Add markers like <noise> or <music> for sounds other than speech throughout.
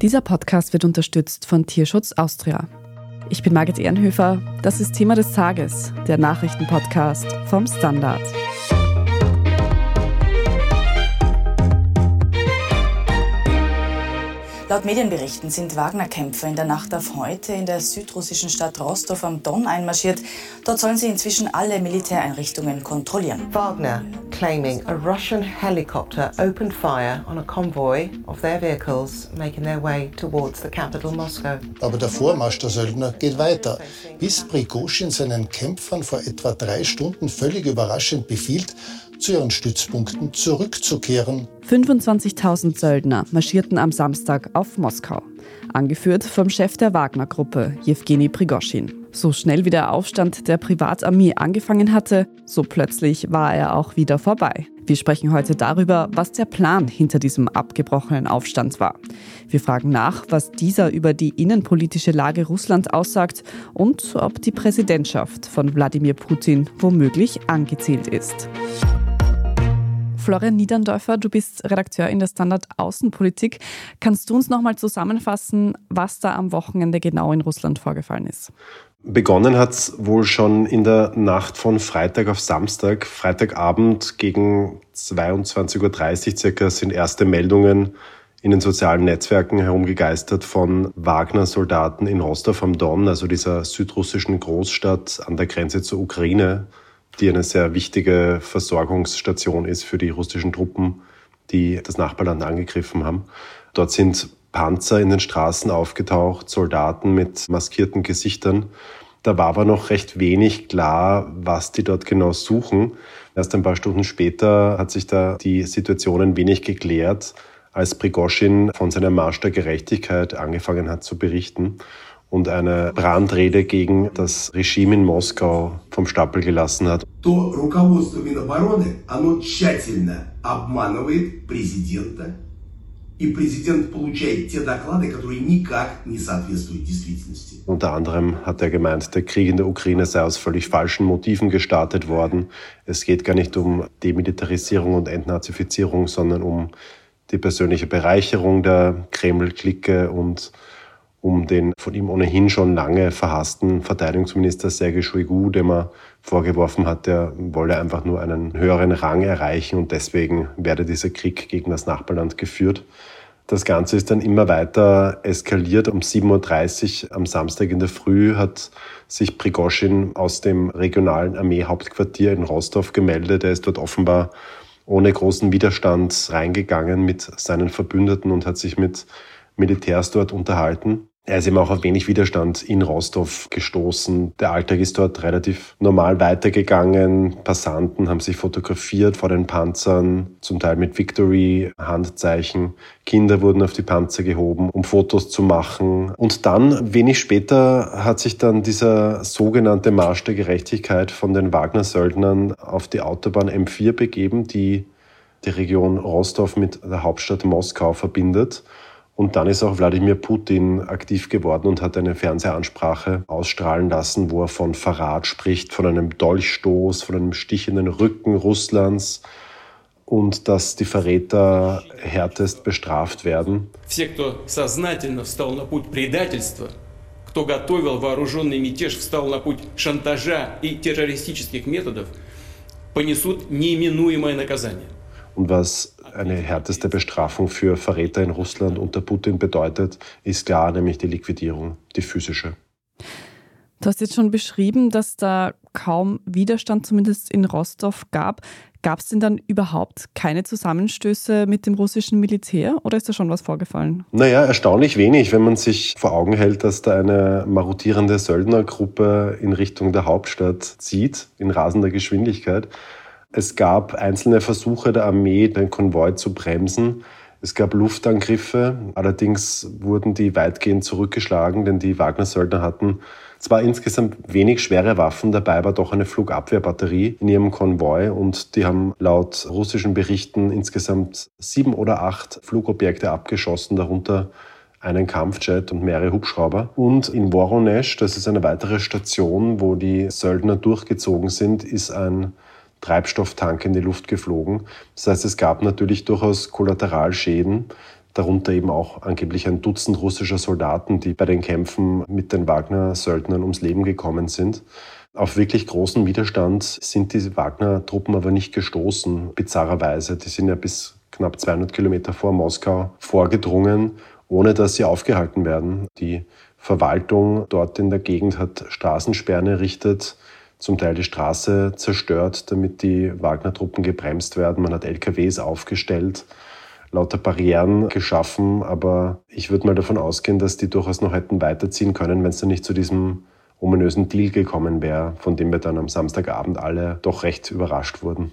Dieser Podcast wird unterstützt von Tierschutz Austria. Ich bin Margit Ehrenhöfer. Das ist Thema des Tages, der Nachrichtenpodcast vom Standard. Laut Medienberichten sind Wagner-Kämpfer in der Nacht auf heute in der südrussischen Stadt Rostov am Don einmarschiert. Dort sollen sie inzwischen alle Militäreinrichtungen kontrollieren. Wagner claiming a Russian helicopter opened fire on a convoy of their vehicles making their way towards the capital Moscow. Aber der Vormarsch der Söldner geht weiter, bis Prigozhin seinen Kämpfern vor etwa drei Stunden völlig überraschend befiehlt, zu ihren Stützpunkten zurückzukehren. 25.000 Söldner marschierten am Samstag auf Moskau, angeführt vom Chef der Wagner-Gruppe, Jewgeni Prigoschin. So schnell wie der Aufstand der Privatarmee angefangen hatte, so plötzlich war er auch wieder vorbei. Wir sprechen heute darüber, was der Plan hinter diesem abgebrochenen Aufstand war. Wir fragen nach, was dieser über die innenpolitische Lage Russlands aussagt und ob die Präsidentschaft von Wladimir Putin womöglich angezählt ist. Florian Niederndorfer, du bist Redakteur in der Standard Außenpolitik. Kannst du uns noch mal zusammenfassen, was da am Wochenende genau in Russland vorgefallen ist? Begonnen hat es wohl schon in der Nacht von Freitag auf Samstag. Freitagabend gegen 22.30 Uhr circa sind erste Meldungen in den sozialen Netzwerken herumgegeistert von Wagner-Soldaten in Rostov am Don, also dieser südrussischen Großstadt an der Grenze zur Ukraine die eine sehr wichtige Versorgungsstation ist für die russischen Truppen, die das Nachbarland angegriffen haben. Dort sind Panzer in den Straßen aufgetaucht, Soldaten mit maskierten Gesichtern. Da war aber noch recht wenig klar, was die dort genau suchen. Erst ein paar Stunden später hat sich da die Situation ein wenig geklärt, als Prigoschin von seinem Marsch der Gerechtigkeit angefangen hat zu berichten und eine Brandrede gegen das Regime in Moskau vom Stapel gelassen hat. То руководство Минобороны, оно тщательно обманывает президента, и президент получает те доклады, которые никак не соответствуют действительности. Unter anderem hat er gemeint, der Krieg in der Ukraine sei aus völlig falschen Motiven gestartet worden. Es geht gar nicht um Demilitarisierung und Entnazifizierung, sondern um die persönliche Bereicherung der Kreml-Clique und um den von ihm ohnehin schon lange verhassten Verteidigungsminister Sergei Shoigu, dem er vorgeworfen hat, er wolle einfach nur einen höheren Rang erreichen und deswegen werde dieser Krieg gegen das Nachbarland geführt. Das Ganze ist dann immer weiter eskaliert. Um 7.30 Uhr am Samstag in der Früh hat sich Prigoschin aus dem regionalen Armeehauptquartier in Rostov gemeldet. Er ist dort offenbar ohne großen Widerstand reingegangen mit seinen Verbündeten und hat sich mit Militärs dort unterhalten. Er ist eben auch auf wenig Widerstand in Rostov gestoßen. Der Alltag ist dort relativ normal weitergegangen. Passanten haben sich fotografiert vor den Panzern, zum Teil mit Victory-Handzeichen. Kinder wurden auf die Panzer gehoben, um Fotos zu machen. Und dann, wenig später, hat sich dann dieser sogenannte Marsch der Gerechtigkeit von den Wagner-Söldnern auf die Autobahn M4 begeben, die die Region Rostov mit der Hauptstadt Moskau verbindet. Und dann ist auch Wladimir Putin aktiv geworden und hat eine Fernsehansprache ausstrahlen lassen, wo er von Verrat spricht, von einem Dolchstoß, von einem Stich in den Rücken Russlands und dass die Verräter härtest bestraft werden. Все, кто сознательно встал на путь предательства, кто готовил вооруженный мятеж, встал на путь шантажа и террористических методов, понесут неименуемое наказание. Und was eine härteste Bestrafung für Verräter in Russland unter Putin bedeutet, ist klar, nämlich die Liquidierung, die physische. Du hast jetzt schon beschrieben, dass da kaum Widerstand, zumindest in Rostov, gab. Gab es denn dann überhaupt keine Zusammenstöße mit dem russischen Militär oder ist da schon was vorgefallen? Naja, erstaunlich wenig, wenn man sich vor Augen hält, dass da eine marodierende Söldnergruppe in Richtung der Hauptstadt zieht, in rasender Geschwindigkeit. Es gab einzelne Versuche der Armee, den Konvoi zu bremsen. Es gab Luftangriffe, allerdings wurden die weitgehend zurückgeschlagen, denn die Wagner-Söldner hatten zwar insgesamt wenig schwere Waffen, dabei war doch eine Flugabwehrbatterie in ihrem Konvoi und die haben laut russischen Berichten insgesamt sieben oder acht Flugobjekte abgeschossen, darunter einen Kampfjet und mehrere Hubschrauber. Und in Voronezh, das ist eine weitere Station, wo die Söldner durchgezogen sind, ist ein Treibstofftank in die Luft geflogen. Das heißt, es gab natürlich durchaus Kollateralschäden. darunter eben auch angeblich ein Dutzend russischer Soldaten, die bei den Kämpfen mit den Wagner-Söldnern ums Leben gekommen sind. Auf wirklich großen Widerstand sind diese Wagner-Truppen aber nicht gestoßen, bizarrerweise. Die sind ja bis knapp 200 Kilometer vor Moskau vorgedrungen, ohne dass sie aufgehalten werden. Die Verwaltung dort in der Gegend hat Straßensperren errichtet, zum Teil die Straße zerstört, damit die Wagner-Truppen gebremst werden. Man hat LKWs aufgestellt, lauter Barrieren geschaffen, aber ich würde mal davon ausgehen, dass die durchaus noch hätten weiterziehen können, wenn es dann nicht zu diesem ominösen Deal gekommen wäre, von dem wir dann am Samstagabend alle doch recht überrascht wurden.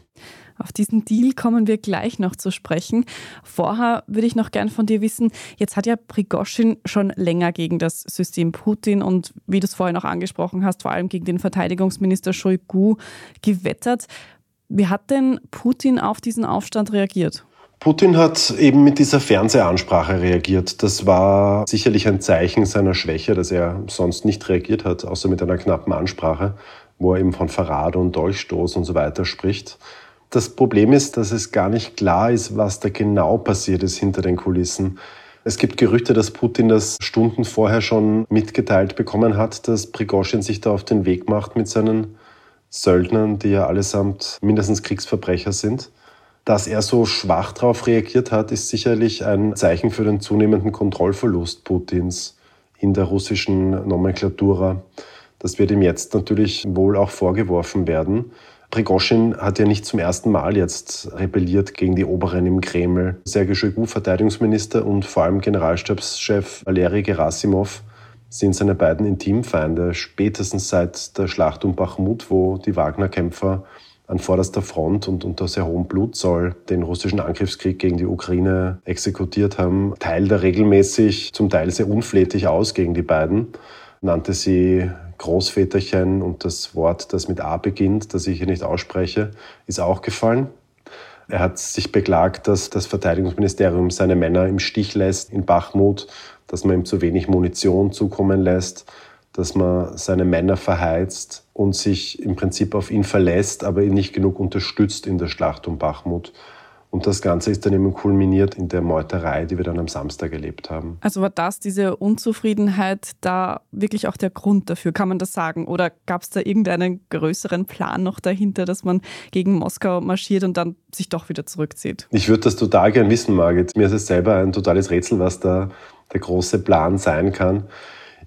Auf diesen Deal kommen wir gleich noch zu sprechen. Vorher würde ich noch gern von dir wissen, jetzt hat ja Prigoschin schon länger gegen das System Putin und wie du es vorhin auch angesprochen hast, vor allem gegen den Verteidigungsminister Shoigu gewettert. Wie hat denn Putin auf diesen Aufstand reagiert? Putin hat eben mit dieser Fernsehansprache reagiert. Das war sicherlich ein Zeichen seiner Schwäche, dass er sonst nicht reagiert hat, außer mit einer knappen Ansprache, wo er eben von Verrat und Dolchstoß und so weiter spricht. Das Problem ist, dass es gar nicht klar ist, was da genau passiert ist hinter den Kulissen. Es gibt Gerüchte, dass Putin das Stunden vorher schon mitgeteilt bekommen hat, dass Prigoschin sich da auf den Weg macht mit seinen Söldnern, die ja allesamt mindestens Kriegsverbrecher sind. Dass er so schwach darauf reagiert hat, ist sicherlich ein Zeichen für den zunehmenden Kontrollverlust Putins in der russischen Nomenklatura. Das wird ihm jetzt natürlich wohl auch vorgeworfen werden. Prigoschin hat ja nicht zum ersten Mal jetzt rebelliert gegen die Oberen im Kreml. Sergei Shoigu, Verteidigungsminister und vor allem Generalstabschef Valeri Gerasimov sind seine beiden Intimfeinde, spätestens seit der Schlacht um Bachmut, wo die Wagner-Kämpfer an vorderster Front und unter sehr hohem Blutzoll den russischen Angriffskrieg gegen die Ukraine exekutiert haben, teilt er regelmäßig, zum Teil sehr unflätig aus gegen die beiden, nannte sie Großväterchen und das Wort, das mit A beginnt, das ich hier nicht ausspreche, ist auch gefallen. Er hat sich beklagt, dass das Verteidigungsministerium seine Männer im Stich lässt in Bachmut, dass man ihm zu wenig Munition zukommen lässt, dass man seine Männer verheizt und sich im Prinzip auf ihn verlässt, aber ihn nicht genug unterstützt in der Schlacht um Bachmut. Und das Ganze ist dann eben kulminiert in der Meuterei, die wir dann am Samstag erlebt haben. Also war das, diese Unzufriedenheit, da wirklich auch der Grund dafür, kann man das sagen? Oder gab es da irgendeinen größeren Plan noch dahinter, dass man gegen Moskau marschiert und dann sich doch wieder zurückzieht? Ich würde das total gern wissen, Margit. Mir ist es selber ein totales Rätsel, was da der große Plan sein kann.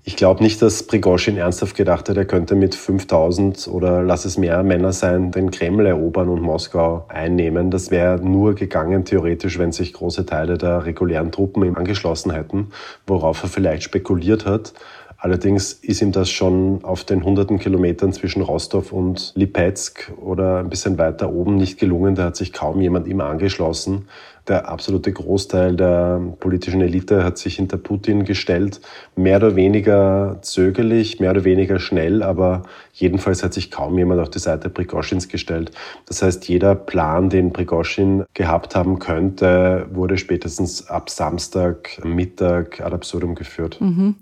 Ich glaube nicht, dass Prigozhin ernsthaft gedacht hat, er könnte mit 5000 oder lass es mehr Männer sein, den Kreml erobern und Moskau einnehmen. Das wäre nur gegangen, theoretisch, wenn sich große Teile der regulären Truppen ihm angeschlossen hätten, worauf er vielleicht spekuliert hat. Allerdings ist ihm das schon auf den hunderten Kilometern zwischen Rostov und Lipetsk oder ein bisschen weiter oben nicht gelungen. Da hat sich kaum jemand ihm angeschlossen. Der absolute Großteil der politischen Elite hat sich hinter Putin gestellt. Mehr oder weniger zögerlich, mehr oder weniger schnell, aber jedenfalls hat sich kaum jemand auf die Seite Prigoschins gestellt. Das heißt, jeder Plan, den Prigoschin gehabt haben könnte, wurde spätestens ab Samstag Mittag ad absurdum geführt. Mhm.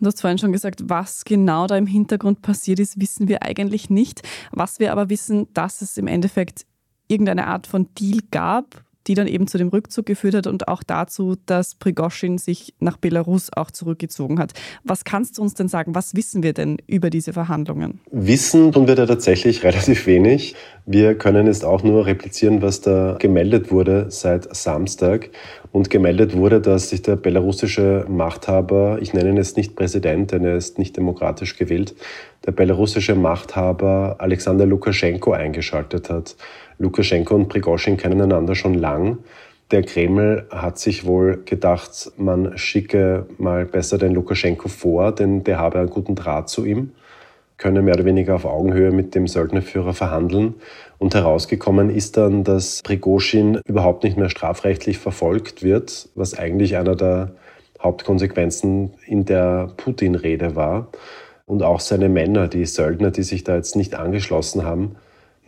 Du hast vorhin schon gesagt, was genau da im Hintergrund passiert ist, wissen wir eigentlich nicht. Was wir aber wissen, dass es im Endeffekt irgendeine Art von Deal gab, die dann eben zu dem Rückzug geführt hat und auch dazu, dass Prigoschin sich nach Belarus auch zurückgezogen hat. Was kannst du uns denn sagen? Was wissen wir denn über diese Verhandlungen? Wissen tun wir da tatsächlich <laughs> relativ wenig. Wir können jetzt auch nur replizieren, was da gemeldet wurde seit Samstag. Und gemeldet wurde, dass sich der belarussische Machthaber, ich nenne ihn jetzt nicht Präsident, denn er ist nicht demokratisch gewählt, der belarussische Machthaber Alexander Lukaschenko eingeschaltet hat. Lukaschenko und Prigoschin kennen einander schon lang. Der Kreml hat sich wohl gedacht, man schicke mal besser den Lukaschenko vor, denn der habe einen guten Draht zu ihm, könne mehr oder weniger auf Augenhöhe mit dem Söldnerführer verhandeln. Und herausgekommen ist dann, dass Prigoschin überhaupt nicht mehr strafrechtlich verfolgt wird, was eigentlich einer der Hauptkonsequenzen in der Putin-Rede war. Und auch seine Männer, die Söldner, die sich da jetzt nicht angeschlossen haben,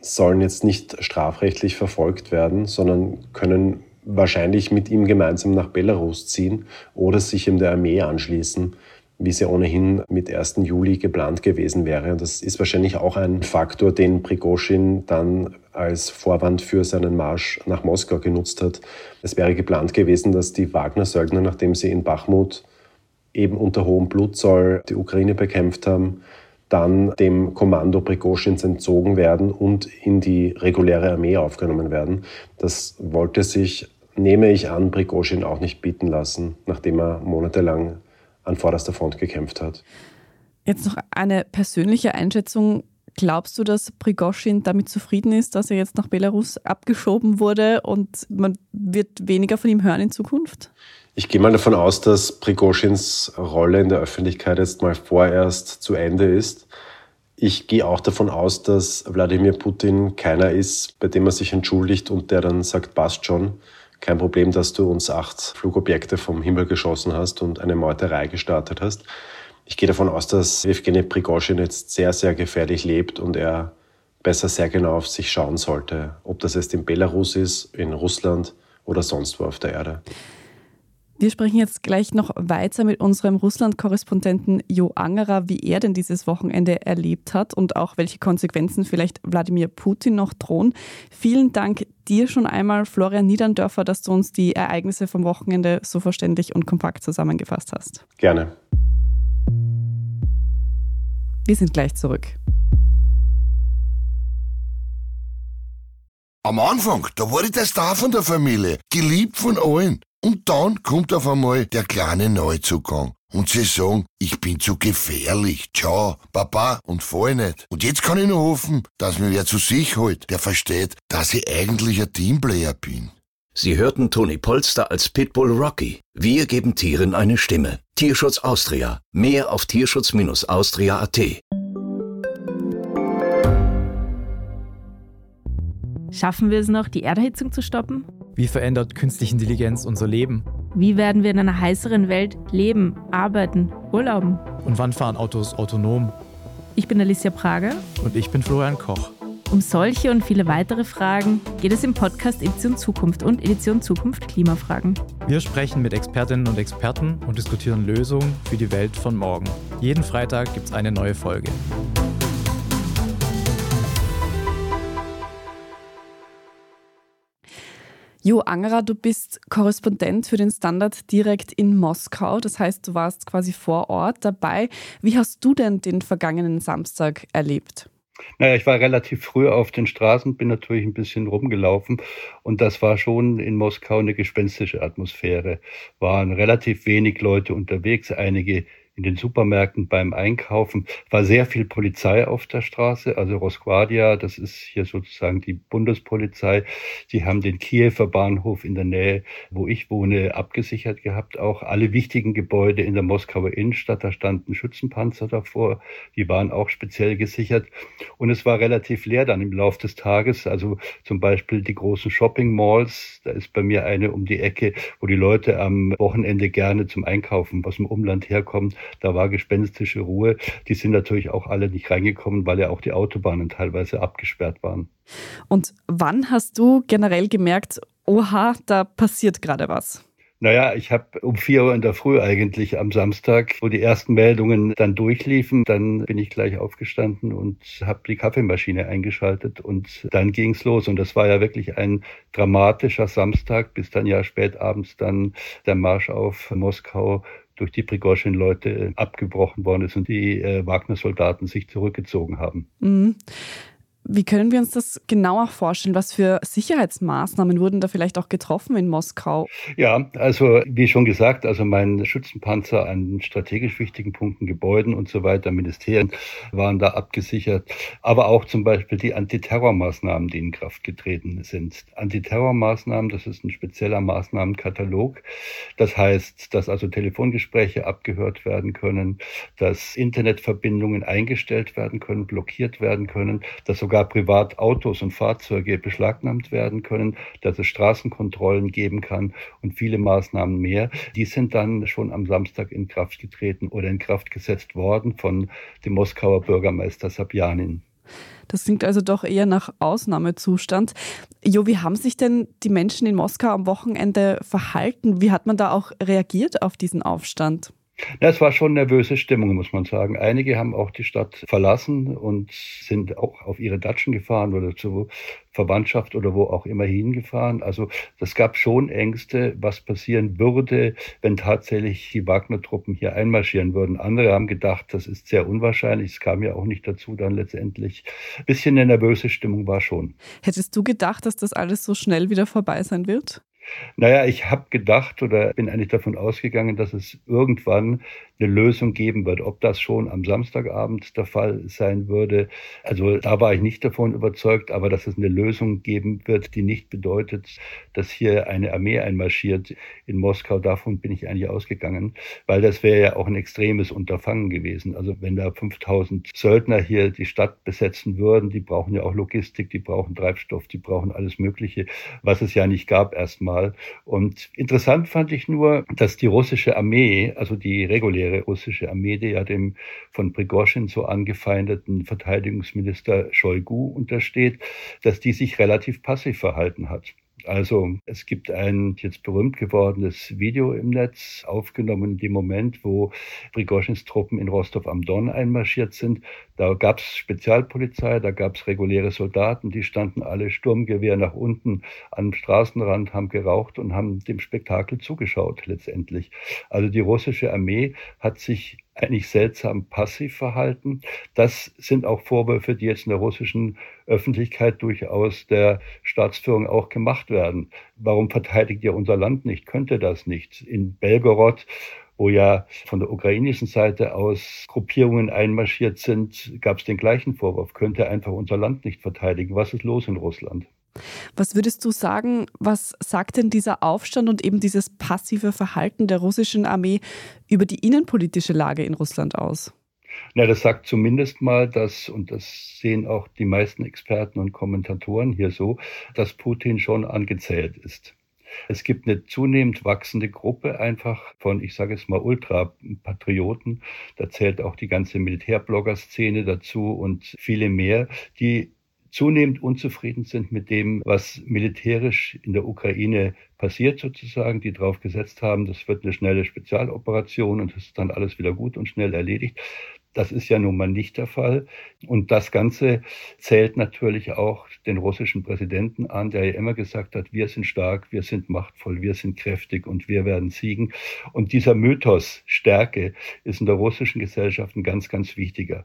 sollen jetzt nicht strafrechtlich verfolgt werden, sondern können wahrscheinlich mit ihm gemeinsam nach Belarus ziehen oder sich in der Armee anschließen, wie sie ohnehin mit 1. Juli geplant gewesen wäre. Und das ist wahrscheinlich auch ein Faktor, den Prigoschin dann als Vorwand für seinen Marsch nach Moskau genutzt hat. Es wäre geplant gewesen, dass die Wagner-Söldner, nachdem sie in Bachmut eben unter hohem Blutzoll die Ukraine bekämpft haben, dann dem Kommando Prigoschins entzogen werden und in die reguläre Armee aufgenommen werden. Das wollte sich, nehme ich an, Prigoschin auch nicht bieten lassen, nachdem er monatelang an vorderster Front gekämpft hat. Jetzt noch eine persönliche Einschätzung. Glaubst du, dass Prigoschin damit zufrieden ist, dass er jetzt nach Belarus abgeschoben wurde und man wird weniger von ihm hören in Zukunft? Ich gehe mal davon aus, dass Prigoschins Rolle in der Öffentlichkeit jetzt mal vorerst zu Ende ist. Ich gehe auch davon aus, dass Wladimir Putin keiner ist, bei dem er sich entschuldigt und der dann sagt, passt schon, kein Problem, dass du uns acht Flugobjekte vom Himmel geschossen hast und eine Meuterei gestartet hast. Ich gehe davon aus, dass Evgeny Prigozhin jetzt sehr, sehr gefährlich lebt und er besser sehr genau auf sich schauen sollte, ob das jetzt in Belarus ist, in Russland oder sonst wo auf der Erde. Wir sprechen jetzt gleich noch weiter mit unserem Russland-Korrespondenten Jo Angerer, wie er denn dieses Wochenende erlebt hat und auch welche Konsequenzen vielleicht Wladimir Putin noch drohen. Vielen Dank dir schon einmal, Florian Niederndörfer, dass du uns die Ereignisse vom Wochenende so verständlich und kompakt zusammengefasst hast. Gerne. Wir sind gleich zurück. Am Anfang, da war ich der Star von der Familie, geliebt von allen. Und dann kommt auf einmal der kleine Neuzugang. Und sie sagen, ich bin zu gefährlich. Ciao, Papa und fall nicht. Und jetzt kann ich nur hoffen, dass mir wer zu sich holt, der versteht, dass ich eigentlich ein Teamplayer bin. Sie hörten Toni Polster als Pitbull Rocky. Wir geben Tieren eine Stimme. Tierschutz Austria. Mehr auf tierschutz-austria.at. Schaffen wir es noch, die Erderhitzung zu stoppen? Wie verändert künstliche Intelligenz unser Leben? Wie werden wir in einer heißeren Welt leben, arbeiten, urlauben? Und wann fahren Autos autonom? Ich bin Alicia Prager. Und ich bin Florian Koch. Um solche und viele weitere Fragen geht es im Podcast Edition Zukunft und Edition Zukunft Klimafragen. Wir sprechen mit Expertinnen und Experten und diskutieren Lösungen für die Welt von morgen. Jeden Freitag gibt es eine neue Folge. Jo Angerer, du bist Korrespondent für den Standard direkt in Moskau. Das heißt, du warst quasi vor Ort dabei. Wie hast du denn den vergangenen Samstag erlebt? Naja, ich war relativ früh auf den Straßen, bin natürlich ein bisschen rumgelaufen und das war schon in Moskau eine gespenstische Atmosphäre. Waren relativ wenig Leute unterwegs, einige in den Supermärkten beim Einkaufen war sehr viel Polizei auf der Straße, also Rosquadia, das ist hier sozusagen die Bundespolizei. Sie haben den Kiewer Bahnhof in der Nähe, wo ich wohne, abgesichert gehabt. Auch alle wichtigen Gebäude in der Moskauer Innenstadt, da standen Schützenpanzer davor, die waren auch speziell gesichert. Und es war relativ leer dann im Laufe des Tages. Also zum Beispiel die großen Shopping Malls, da ist bei mir eine um die Ecke, wo die Leute am Wochenende gerne zum Einkaufen aus dem Umland herkommen da war gespenstische Ruhe. Die sind natürlich auch alle nicht reingekommen, weil ja auch die Autobahnen teilweise abgesperrt waren. Und wann hast du generell gemerkt, oha, da passiert gerade was? Naja, ich habe um vier Uhr in der Früh eigentlich am Samstag, wo die ersten Meldungen dann durchliefen, dann bin ich gleich aufgestanden und habe die Kaffeemaschine eingeschaltet und dann ging's los. Und das war ja wirklich ein dramatischer Samstag, bis dann ja spät abends dann der Marsch auf Moskau durch die Prigozhin-Leute abgebrochen worden ist und die äh, Wagner-Soldaten sich zurückgezogen haben. Mhm. Wie können wir uns das genauer vorstellen? Was für Sicherheitsmaßnahmen wurden da vielleicht auch getroffen in Moskau? Ja, also wie schon gesagt, also mein Schützenpanzer an strategisch wichtigen Punkten, Gebäuden und so weiter, Ministerien waren da abgesichert. Aber auch zum Beispiel die Antiterrormaßnahmen, die in Kraft getreten sind. Antiterrormaßnahmen, das ist ein spezieller Maßnahmenkatalog. Das heißt, dass also Telefongespräche abgehört werden können, dass Internetverbindungen eingestellt werden können, blockiert werden können, dass sogar sogar Privatautos und Fahrzeuge beschlagnahmt werden können, dass es Straßenkontrollen geben kann und viele Maßnahmen mehr. Die sind dann schon am Samstag in Kraft getreten oder in Kraft gesetzt worden von dem Moskauer Bürgermeister Sabjanin. Das klingt also doch eher nach Ausnahmezustand. Jo, wie haben sich denn die Menschen in Moskau am Wochenende verhalten? Wie hat man da auch reagiert auf diesen Aufstand? Das war schon nervöse Stimmung, muss man sagen. Einige haben auch die Stadt verlassen und sind auch auf ihre Datschen gefahren oder zur Verwandtschaft oder wo auch immer hingefahren. Also das gab schon Ängste, was passieren würde, wenn tatsächlich die Wagner-Truppen hier einmarschieren würden. Andere haben gedacht, das ist sehr unwahrscheinlich. Es kam ja auch nicht dazu dann letztendlich. Ein bisschen eine nervöse Stimmung war schon. Hättest du gedacht, dass das alles so schnell wieder vorbei sein wird? Naja, ich habe gedacht oder bin eigentlich davon ausgegangen, dass es irgendwann eine Lösung geben wird. Ob das schon am Samstagabend der Fall sein würde, also da war ich nicht davon überzeugt, aber dass es eine Lösung geben wird, die nicht bedeutet, dass hier eine Armee einmarschiert in Moskau, davon bin ich eigentlich ausgegangen, weil das wäre ja auch ein extremes Unterfangen gewesen. Also wenn da 5000 Söldner hier die Stadt besetzen würden, die brauchen ja auch Logistik, die brauchen Treibstoff, die brauchen alles Mögliche, was es ja nicht gab erstmal. Und interessant fand ich nur, dass die russische Armee, also die reguläre reguläre russische Armee, die ja dem von Prigozhin so angefeindeten Verteidigungsminister Shoigu untersteht, dass die sich relativ passiv verhalten hat. Also es gibt ein jetzt berühmt gewordenes Video im Netz, aufgenommen in dem Moment, wo Prigozhins Truppen in Rostov am Don einmarschiert sind. Da gab es Spezialpolizei, da gab es reguläre Soldaten, die standen alle Sturmgewehr nach unten am Straßenrand, haben geraucht und haben dem Spektakel zugeschaut letztendlich. Also die russische Armee hat sich eigentlich seltsam passiv verhalten. Das sind auch Vorwürfe, die jetzt in der russischen Öffentlichkeit durchaus der Staatsführung auch gemacht werden. Warum verteidigt ihr unser Land nicht? Könnte das nicht? In Belgorod wo ja von der ukrainischen Seite aus Gruppierungen einmarschiert sind, gab es den gleichen Vorwurf. Könnte einfach unser Land nicht verteidigen. Was ist los in Russland? Was würdest du sagen, was sagt denn dieser Aufstand und eben dieses passive Verhalten der russischen Armee über die innenpolitische Lage in Russland aus? Na, das sagt zumindest mal, dass, und das sehen auch die meisten Experten und Kommentatoren hier so, dass Putin schon angezählt ist. Es gibt eine zunehmend wachsende Gruppe einfach von, ich sage es mal, Ultrapatrioten. Da zählt auch die ganze Militärblogger-Szene dazu und viele mehr, die zunehmend unzufrieden sind mit dem, was militärisch in der Ukraine passiert sozusagen, die darauf gesetzt haben, das wird eine schnelle Spezialoperation und das ist dann alles wieder gut und schnell erledigt. Das ist ja nun mal nicht der Fall. Und das Ganze zählt natürlich auch den russischen Präsidenten an, der ja immer gesagt hat, wir sind stark, wir sind machtvoll, wir sind kräftig und wir werden siegen. Und dieser Mythos Stärke ist in der russischen Gesellschaft ein ganz, ganz wichtiger.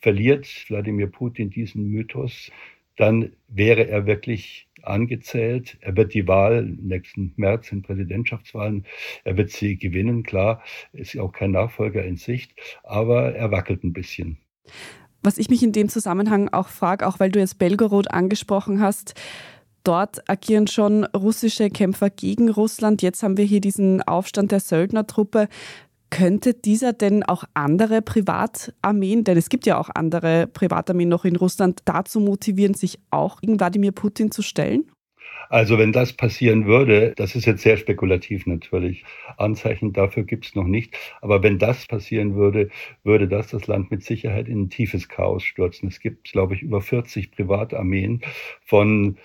Verliert Wladimir Putin diesen Mythos, dann wäre er wirklich angezählt. Er wird die Wahl nächsten März in Präsidentschaftswahlen, er wird sie gewinnen, klar, ist auch kein Nachfolger in Sicht, aber er wackelt ein bisschen. Was ich mich in dem Zusammenhang auch frage, auch weil du jetzt Belgorod angesprochen hast, dort agieren schon russische Kämpfer gegen Russland. Jetzt haben wir hier diesen Aufstand der Söldnertruppe. Könnte dieser denn auch andere Privatarmeen, denn es gibt ja auch andere Privatarmeen noch in Russland, dazu motivieren, sich auch gegen Wladimir Putin zu stellen? Also wenn das passieren würde, das ist jetzt sehr spekulativ natürlich, Anzeichen dafür gibt es noch nicht, aber wenn das passieren würde, würde das das Land mit Sicherheit in ein tiefes Chaos stürzen. Es gibt, glaube ich, über 40 Privatarmeen von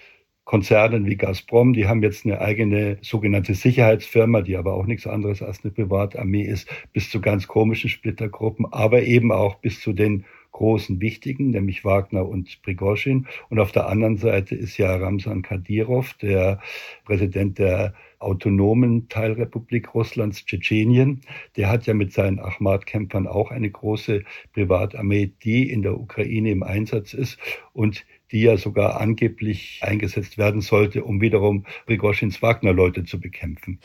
Konzernen wie Gazprom, die haben jetzt eine eigene sogenannte Sicherheitsfirma, die aber auch nichts anderes als eine Privatarmee ist, bis zu ganz komischen Splittergruppen, aber eben auch bis zu den großen Wichtigen, nämlich Wagner und Prigozhin. Und auf der anderen Seite ist ja Ramsan Kadyrov, der Präsident der autonomen Teilrepublik Russlands Tschetschenien. Der hat ja mit seinen Ahmad-Kämpfern auch eine große Privatarmee, die in der Ukraine im Einsatz ist und die ja sogar angeblich eingesetzt werden sollte, um wiederum Prigozhins Wagner-Leute zu bekämpfen.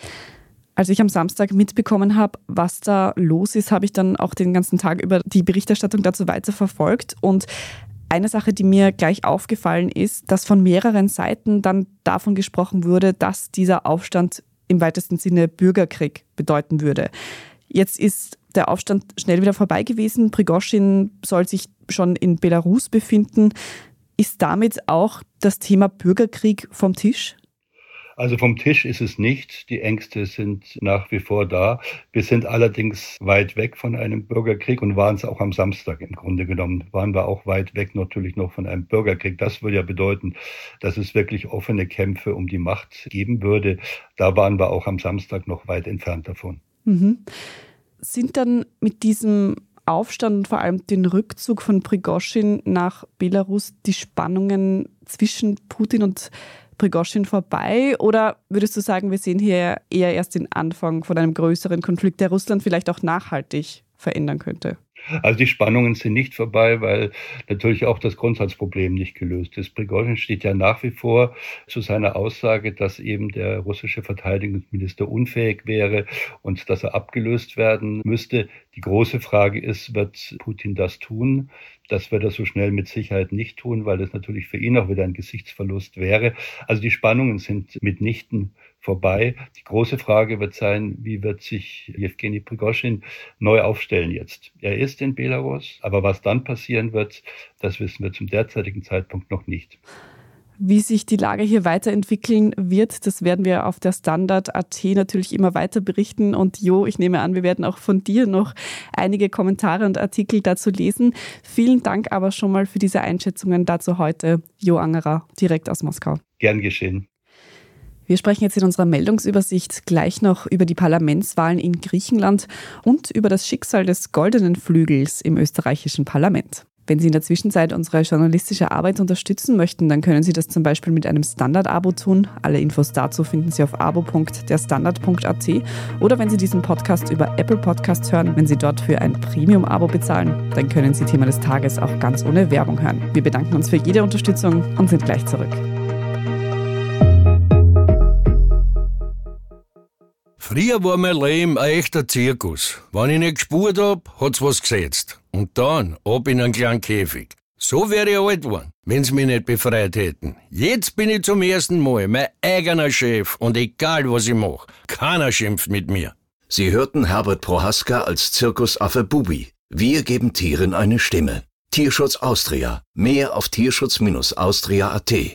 Als ich am Samstag mitbekommen habe, was da los ist, habe ich dann auch den ganzen Tag über die Berichterstattung dazu weiter verfolgt. Und eine Sache, die mir gleich aufgefallen ist, dass von mehreren Seiten dann davon gesprochen wurde, dass dieser Aufstand im weitesten Sinne Bürgerkrieg bedeuten würde. Jetzt ist der Aufstand schnell wieder vorbei gewesen. Prigozhin soll sich schon in Belarus befinden. Ist damit auch das Thema Bürgerkrieg vom Tisch? Also vom Tisch ist es nicht. Die Ängste sind nach wie vor da. Wir sind allerdings weit weg von einem Bürgerkrieg und waren es auch am Samstag im Grunde genommen. Waren wir auch weit weg natürlich noch von einem Bürgerkrieg. Das würde ja bedeuten, dass es wirklich offene Kämpfe um die Macht geben würde. Da waren wir auch am Samstag noch weit entfernt davon. Mhm. sind dann mit diesem Aufstand und vor allem den Rückzug von Prigoschin nach Belarus die Spannungen zwischen Putin und Prigoschin vorbei? Oder würdest du sagen, wir sehen hier eher erst den Anfang von einem größeren Konflikt, der Russland vielleicht auch nachhaltig verändern könnte? Also die Spannungen sind nicht vorbei, weil natürlich auch das Grundsatzproblem nicht gelöst ist. Prigozhin steht ja nach wie vor zu seiner Aussage, dass eben der russische Verteidigungsminister unfähig wäre und dass er abgelöst werden müsste. Die große Frage ist, wird Putin das tun? Das wird er so schnell mit Sicherheit nicht tun, weil das natürlich für ihn auch wieder ein Gesichtsverlust wäre. Also die Spannungen sind mitnichten vorbei. Die große Frage wird sein, wie wird sich Jewgeni Prigoschin neu aufstellen jetzt? Er ist in Belarus, aber was dann passieren wird, das wissen wir zum derzeitigen Zeitpunkt noch nicht. Wie sich die Lage hier weiterentwickeln wird, das werden wir auf der Standard.at natürlich immer weiter berichten. Und Jo, ich nehme an, wir werden auch von dir noch einige Kommentare und Artikel dazu lesen. Vielen Dank aber schon mal für diese Einschätzungen dazu heute. Jo Angerer, direkt aus Moskau. Gern geschehen. Wir sprechen jetzt in unserer Meldungsübersicht gleich noch über die Parlamentswahlen in Griechenland und über das Schicksal des goldenen Flügels im österreichischen Parlament. Wenn Sie in der Zwischenzeit unsere journalistische Arbeit unterstützen möchten, dann können Sie das zum Beispiel mit einem Standard-Abo tun. Alle Infos dazu finden Sie auf abo.derstandard.at oder wenn Sie diesen Podcast über Apple Podcasts hören, wenn Sie dort für ein Premium-Abo bezahlen, dann können Sie Thema des Tages auch ganz ohne Werbung hören. Wir bedanken uns für jede Unterstützung und sind gleich zurück. Früher war mein Leben ein echter Zirkus. Wenn ich nicht gespurt hab, hat's was gesetzt. Und dann ab in einen kleinen Käfig. So wäre ich alt geworden, wenn's mich nicht befreit hätten. Jetzt bin ich zum ersten Mal mein eigener Chef und egal was ich mach, keiner schimpft mit mir. Sie hörten Herbert Prohaska als Zirkusaffe Bubi. Wir geben Tieren eine Stimme. Tierschutz Austria. Mehr auf tierschutz-austria.at.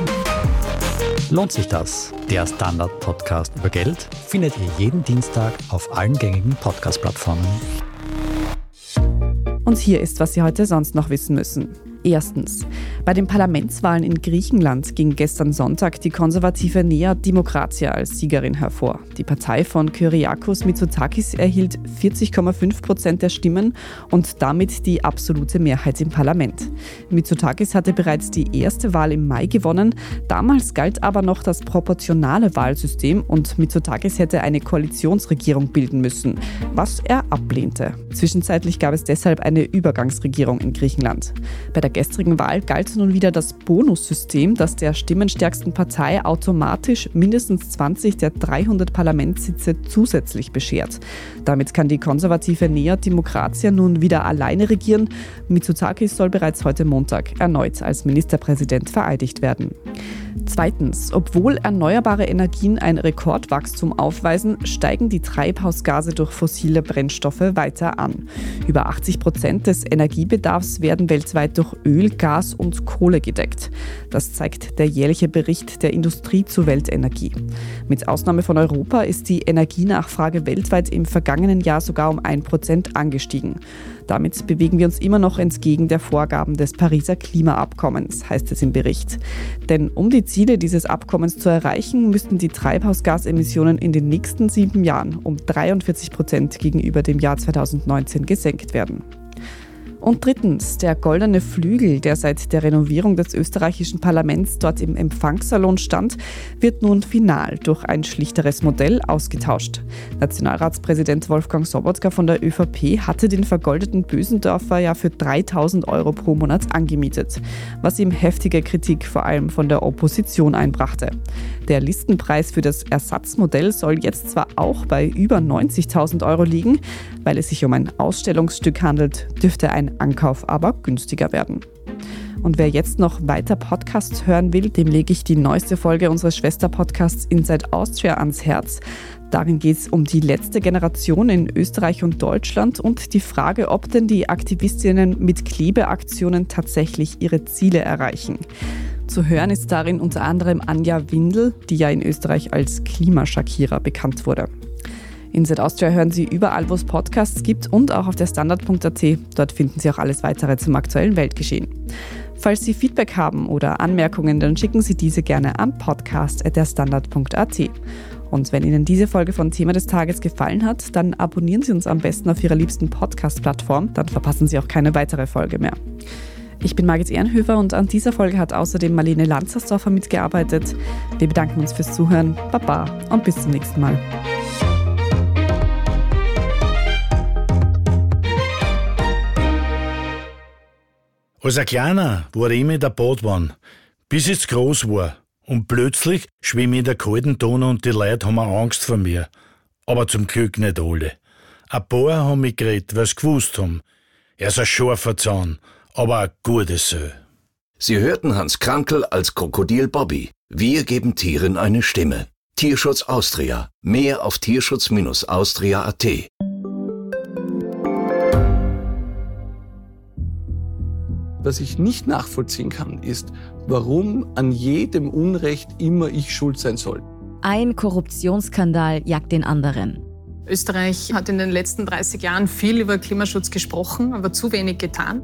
Lohnt sich das? Der Standard-Podcast über Geld findet ihr jeden Dienstag auf allen gängigen Podcast-Plattformen. Und hier ist, was Sie heute sonst noch wissen müssen. Erstens. Bei den Parlamentswahlen in Griechenland ging gestern Sonntag die konservative Nea Demokratia als Siegerin hervor. Die Partei von Kyriakos Mitsotakis erhielt 40,5 Prozent der Stimmen und damit die absolute Mehrheit im Parlament. Mitsotakis hatte bereits die erste Wahl im Mai gewonnen. Damals galt aber noch das proportionale Wahlsystem und Mitsotakis hätte eine Koalitionsregierung bilden müssen, was er ablehnte. Zwischenzeitlich gab es deshalb eine Übergangsregierung in Griechenland. Bei der gestrigen Wahl galt nun wieder das Bonussystem, das der stimmenstärksten Partei automatisch mindestens 20 der 300 Parlamentssitze zusätzlich beschert. Damit kann die konservative Nea Demokratia nun wieder alleine regieren. Mitsotakis soll bereits heute Montag erneut als Ministerpräsident vereidigt werden. Zweitens, obwohl erneuerbare Energien ein Rekordwachstum aufweisen, steigen die Treibhausgase durch fossile Brennstoffe weiter an. Über 80 Prozent des Energiebedarfs werden weltweit durch Öl, Gas und Kohle gedeckt. Das zeigt der jährliche Bericht der Industrie zu Weltenergie. Mit Ausnahme von Europa ist die Energienachfrage weltweit im vergangenen Jahr sogar um 1 Prozent angestiegen. Damit bewegen wir uns immer noch entgegen der Vorgaben des Pariser Klimaabkommens, heißt es im Bericht. Denn um die Ziele dieses Abkommens zu erreichen, müssten die Treibhausgasemissionen in den nächsten sieben Jahren um 43 Prozent gegenüber dem Jahr 2019 gesenkt werden. Und drittens, der goldene Flügel, der seit der Renovierung des österreichischen Parlaments dort im Empfangssalon stand, wird nun final durch ein schlichteres Modell ausgetauscht. Nationalratspräsident Wolfgang Sobotka von der ÖVP hatte den vergoldeten Bösendorfer ja für 3000 Euro pro Monat angemietet, was ihm heftige Kritik vor allem von der Opposition einbrachte. Der Listenpreis für das Ersatzmodell soll jetzt zwar auch bei über 90.000 Euro liegen, weil es sich um ein Ausstellungsstück handelt, dürfte ein Ankauf aber günstiger werden. Und wer jetzt noch weiter Podcasts hören will, dem lege ich die neueste Folge unseres Schwesterpodcasts Inside Austria ans Herz. Darin geht es um die letzte Generation in Österreich und Deutschland und die Frage, ob denn die Aktivistinnen mit Klebeaktionen tatsächlich ihre Ziele erreichen. Zu hören ist darin unter anderem Anja Windel, die ja in Österreich als Klimaschakierer bekannt wurde. Inside Austria hören Sie überall, wo es Podcasts gibt und auch auf der Standard.at. Dort finden Sie auch alles weitere zum aktuellen Weltgeschehen. Falls Sie Feedback haben oder Anmerkungen, dann schicken Sie diese gerne an podcast.derstandard.at. Und wenn Ihnen diese Folge von Thema des Tages gefallen hat, dann abonnieren Sie uns am besten auf Ihrer liebsten Podcast-Plattform, dann verpassen Sie auch keine weitere Folge mehr. Ich bin Margit Ehrenhöfer und an dieser Folge hat außerdem Marlene Lanzersdorfer mitgearbeitet. Wir bedanken uns fürs Zuhören, Baba und bis zum nächsten Mal. Als ein Kleiner war ich immer der Badwanne, bis ich groß war. Und plötzlich schwimme ich in der kalten Tonne und die Leute haben Angst vor mir. Aber zum Glück nicht alle. Ein paar haben mich geredet, weil sie gewusst haben. Er ist ein scharfer Zahn, aber ein gutes Sö. Sie hörten Hans Krankel als Krokodil Bobby. Wir geben Tieren eine Stimme. Tierschutz Austria. Mehr auf tierschutz-austria.at. Was ich nicht nachvollziehen kann, ist, warum an jedem Unrecht immer ich schuld sein soll. Ein Korruptionsskandal jagt den anderen. Österreich hat in den letzten 30 Jahren viel über Klimaschutz gesprochen, aber zu wenig getan.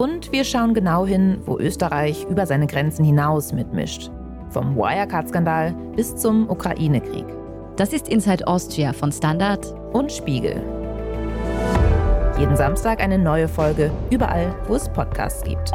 Und wir schauen genau hin, wo Österreich über seine Grenzen hinaus mitmischt. Vom Wirecard-Skandal bis zum Ukraine-Krieg. Das ist Inside Austria von Standard und Spiegel. Jeden Samstag eine neue Folge, überall, wo es Podcasts gibt.